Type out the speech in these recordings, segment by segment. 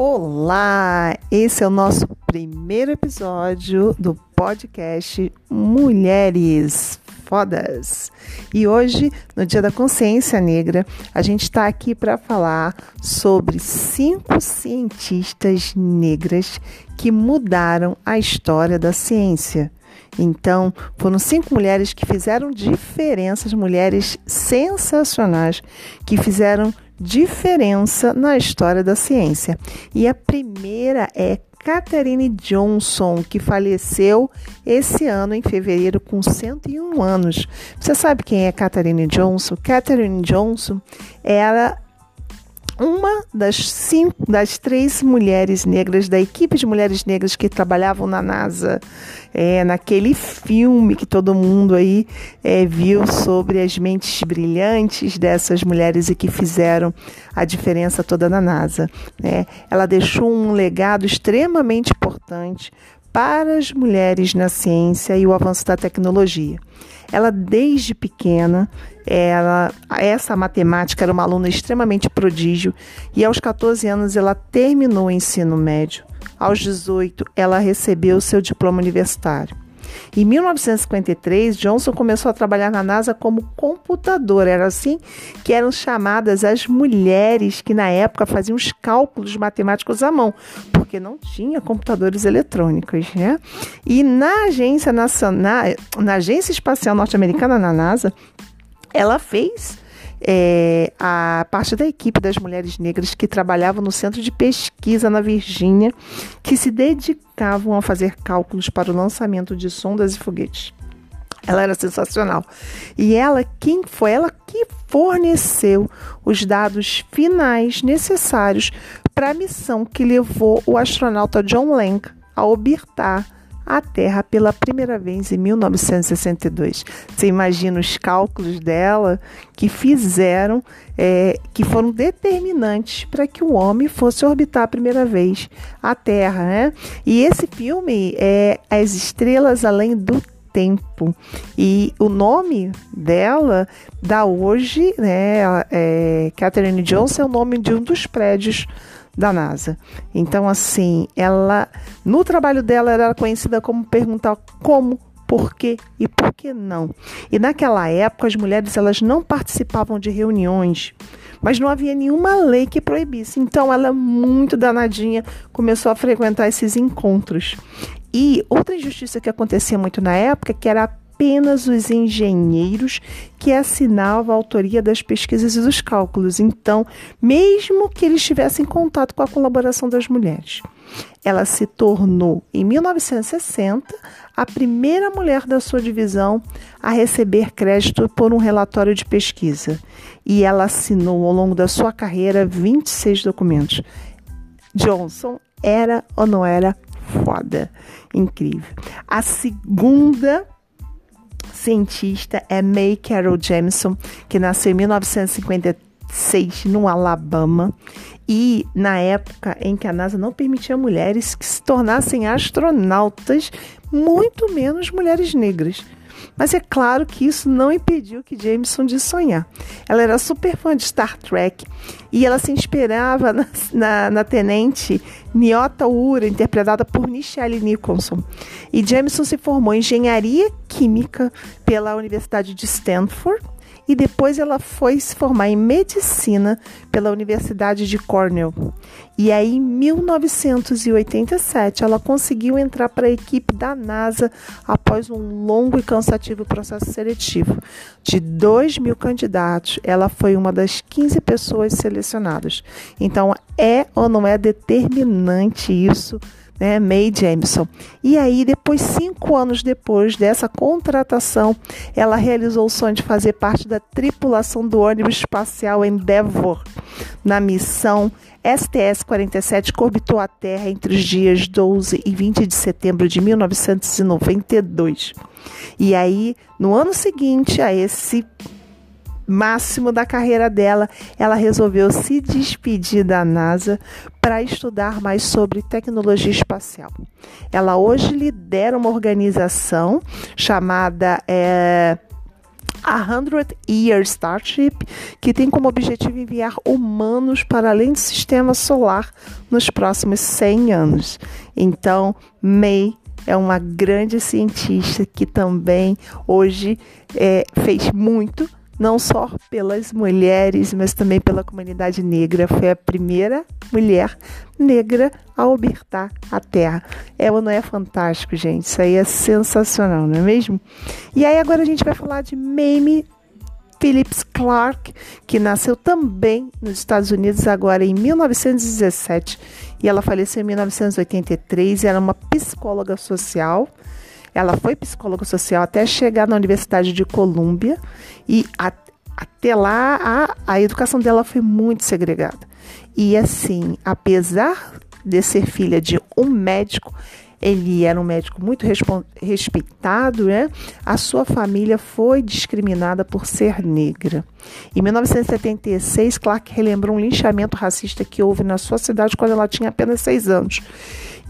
Olá! Esse é o nosso primeiro episódio do podcast Mulheres Fodas. E hoje, no Dia da Consciência Negra, a gente está aqui para falar sobre cinco cientistas negras que mudaram a história da ciência. Então, foram cinco mulheres que fizeram diferenças, mulheres sensacionais, que fizeram diferença na história da ciência. E a primeira é Catherine Johnson, que faleceu esse ano em fevereiro com 101 anos. Você sabe quem é Catherine Johnson? Catherine Johnson era uma das cinco, das três mulheres negras da equipe de mulheres negras que trabalhavam na NASA, é, naquele filme que todo mundo aí é, viu sobre as mentes brilhantes dessas mulheres e que fizeram a diferença toda na NASA. Né? Ela deixou um legado extremamente importante para as mulheres na ciência e o avanço da tecnologia. Ela, desde pequena, ela, essa matemática era uma aluna extremamente prodígio e aos 14 anos ela terminou o ensino médio. Aos 18, ela recebeu seu diploma universitário. Em 1953, Johnson começou a trabalhar na NASA como computadora. Era assim que eram chamadas as mulheres que na época faziam os cálculos matemáticos à mão, porque não tinha computadores eletrônicos, né? E na agência nacional, na agência espacial norte-americana, na NASA, ela fez é, a parte da equipe das mulheres negras que trabalhavam no centro de pesquisa na Virgínia, que se dedicavam a fazer cálculos para o lançamento de sondas e foguetes. Ela era sensacional. E ela, quem foi ela que forneceu os dados finais necessários para a missão que levou o astronauta John Lang a orbitar a Terra pela primeira vez em 1962. Você imagina os cálculos dela que fizeram, é, que foram determinantes para que o homem fosse orbitar a primeira vez a Terra, né? E esse filme é As Estrelas Além do tempo. E o nome dela da hoje, né, é, Catherine Johnson, é o nome de um dos prédios da NASA. Então, assim, ela, no trabalho dela, era conhecida como perguntar como, por quê e por que não. E naquela época, as mulheres elas não participavam de reuniões, mas não havia nenhuma lei que proibisse. Então, ela, muito danadinha, começou a frequentar esses encontros. E outra injustiça que acontecia muito na época, que era apenas os engenheiros que assinavam a autoria das pesquisas e dos cálculos. Então, mesmo que eles tivessem contato com a colaboração das mulheres, ela se tornou, em 1960, a primeira mulher da sua divisão a receber crédito por um relatório de pesquisa. E ela assinou ao longo da sua carreira 26 documentos. Johnson era ou não era foda? Incrível. A segunda cientista é May Carol Jameson, que nasceu em 1956 no Alabama. E na época em que a NASA não permitia mulheres que se tornassem astronautas, muito menos mulheres negras. Mas é claro que isso não impediu que Jameson de sonhar. Ela era super fã de Star Trek e ela se inspirava na, na, na tenente Nyota Ura, interpretada por Michelle Nicholson. E Jameson se formou em engenharia química pela Universidade de Stanford e depois ela foi se formar em medicina pela Universidade de Cornell. E aí, em 1987, ela conseguiu entrar para a equipe da NASA após um longo e cansativo processo seletivo. De 2 mil candidatos, ela foi uma das 15 pessoas selecionadas. Então, é ou não é determinante isso? Né, May Jameson. E aí, depois, cinco anos depois dessa contratação, ela realizou o sonho de fazer parte da tripulação do ônibus espacial Endeavour na missão STS-47 que orbitou a Terra entre os dias 12 e 20 de setembro de 1992. E aí, no ano seguinte a esse máximo da carreira dela, ela resolveu se despedir da NASA para estudar mais sobre tecnologia espacial. Ela hoje lidera uma organização chamada é, a Hundred Year Starship, que tem como objetivo enviar humanos para além do sistema solar nos próximos 100 anos. Então, May é uma grande cientista que também hoje é, fez muito não só pelas mulheres, mas também pela comunidade negra. Foi a primeira mulher negra a orbitar a Terra. É ou não é fantástico, gente? Isso aí é sensacional, não é mesmo? E aí agora a gente vai falar de Mamie Phillips Clark, que nasceu também nos Estados Unidos agora em 1917 e ela faleceu em 1983. Era uma psicóloga social ela foi psicóloga social até chegar na Universidade de Colômbia e a, até lá a, a educação dela foi muito segregada. E assim, apesar de ser filha de um médico, ele era um médico muito respeitado, né? A sua família foi discriminada por ser negra. Em 1976, Clark relembrou um linchamento racista que houve na sua cidade quando ela tinha apenas seis anos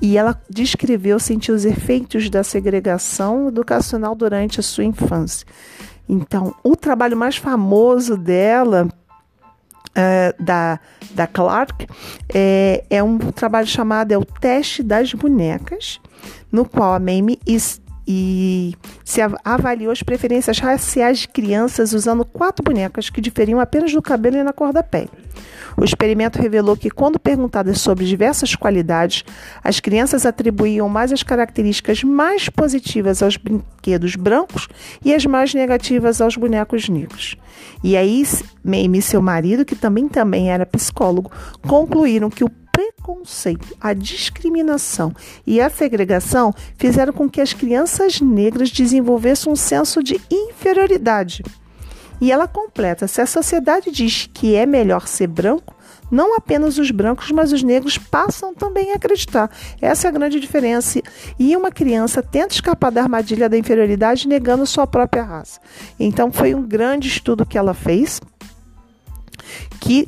e ela descreveu sentir os efeitos da segregação educacional durante a sua infância. Então, o trabalho mais famoso dela, é, da, da Clark, é, é um trabalho chamado é o Teste das Bonecas, no qual a Mamie e se avaliou as preferências raciais de crianças usando quatro bonecas que diferiam apenas no cabelo e na cor da pele. O experimento revelou que, quando perguntadas sobre diversas qualidades, as crianças atribuíam mais as características mais positivas aos brinquedos brancos e as mais negativas aos bonecos negros. E aí, Mamie e seu marido, que também, também era psicólogo, concluíram que o preconceito, a discriminação e a segregação fizeram com que as crianças negras desenvolvessem um senso de inferioridade. E ela completa: se a sociedade diz que é melhor ser branco, não apenas os brancos, mas os negros passam também a acreditar. Essa é a grande diferença. E uma criança tenta escapar da armadilha da inferioridade negando sua própria raça. Então foi um grande estudo que ela fez que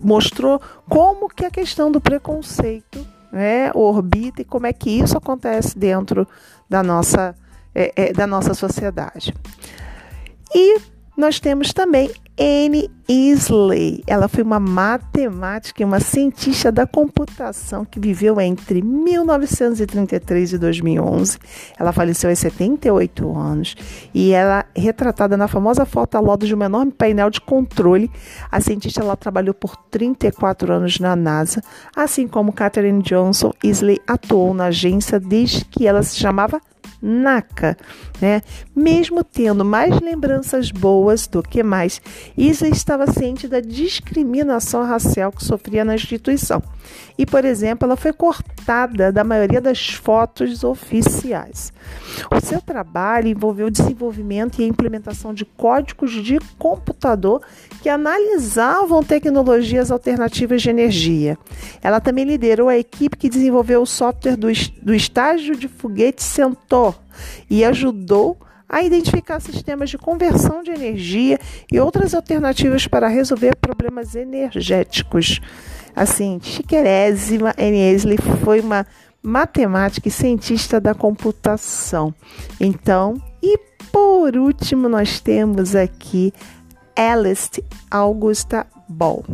mostrou como que a questão do preconceito né, orbita e como é que isso acontece dentro da nossa, é, é, da nossa sociedade. E nós temos também Anne Isley. Ela foi uma matemática e uma cientista da computação que viveu entre 1933 e 2011. Ela faleceu aos 78 anos e ela é retratada na famosa foto a lodo de um enorme painel de controle. A cientista ela trabalhou por 34 anos na NASA, assim como Katherine Johnson. Isley atuou na agência desde que ela se chamava NACA, né? Mesmo tendo mais lembranças boas do que mais, Isa estava ciente da discriminação racial que sofria na instituição. E, por exemplo, ela foi cortada da maioria das fotos oficiais. O seu trabalho envolveu o desenvolvimento e a implementação de códigos de computador que analisavam tecnologias alternativas de energia. Ela também liderou a equipe que desenvolveu o software do, do estágio de foguete E ajudou a identificar sistemas de conversão de energia e outras alternativas para resolver problemas energéticos. Assim, chiquerésima, Aisley foi uma matemática e cientista da computação. Então, e por último, nós temos aqui Alice Augusta Ball.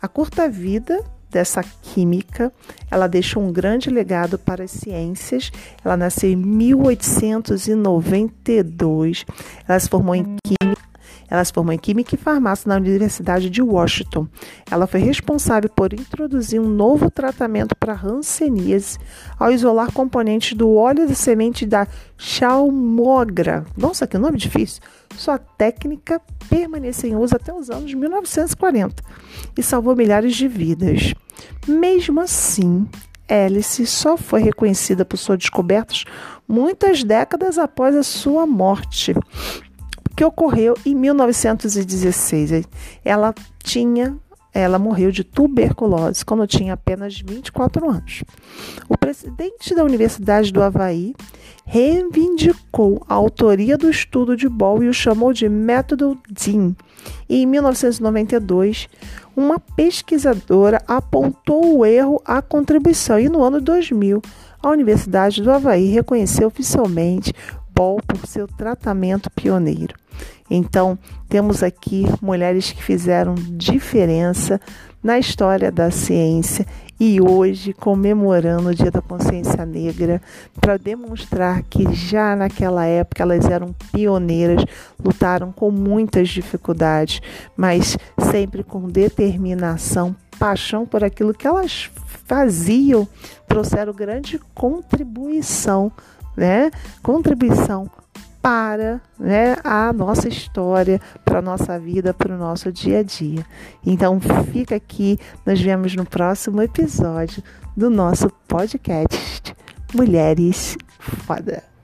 A curta vida dessa química, ela deixou um grande legado para as ciências. Ela nasceu em 1892. Ela se formou em química ela se formou em Química e Farmácia na Universidade de Washington. Ela foi responsável por introduzir um novo tratamento para hanseníase ao isolar componentes do óleo de semente da chalmogra. Nossa, que nome difícil! Sua técnica permaneceu em uso até os anos 1940 e salvou milhares de vidas. Mesmo assim, Alice só foi reconhecida por suas descobertas muitas décadas após a sua morte que ocorreu em 1916. Ela tinha ela morreu de tuberculose quando tinha apenas 24 anos. O presidente da Universidade do Havaí reivindicou a autoria do estudo de Ball e o chamou de método Dean. E em 1992, uma pesquisadora apontou o erro à contribuição e no ano 2000, a Universidade do Havaí reconheceu oficialmente Por seu tratamento pioneiro. Então, temos aqui mulheres que fizeram diferença na história da ciência e hoje comemorando o Dia da Consciência Negra para demonstrar que já naquela época elas eram pioneiras, lutaram com muitas dificuldades, mas sempre com determinação, paixão por aquilo que elas faziam, trouxeram grande contribuição, né? Contribuição para né, a nossa história, para a nossa vida, para o nosso dia a dia. Então fica aqui, nós vemos no próximo episódio do nosso podcast Mulheres Foda.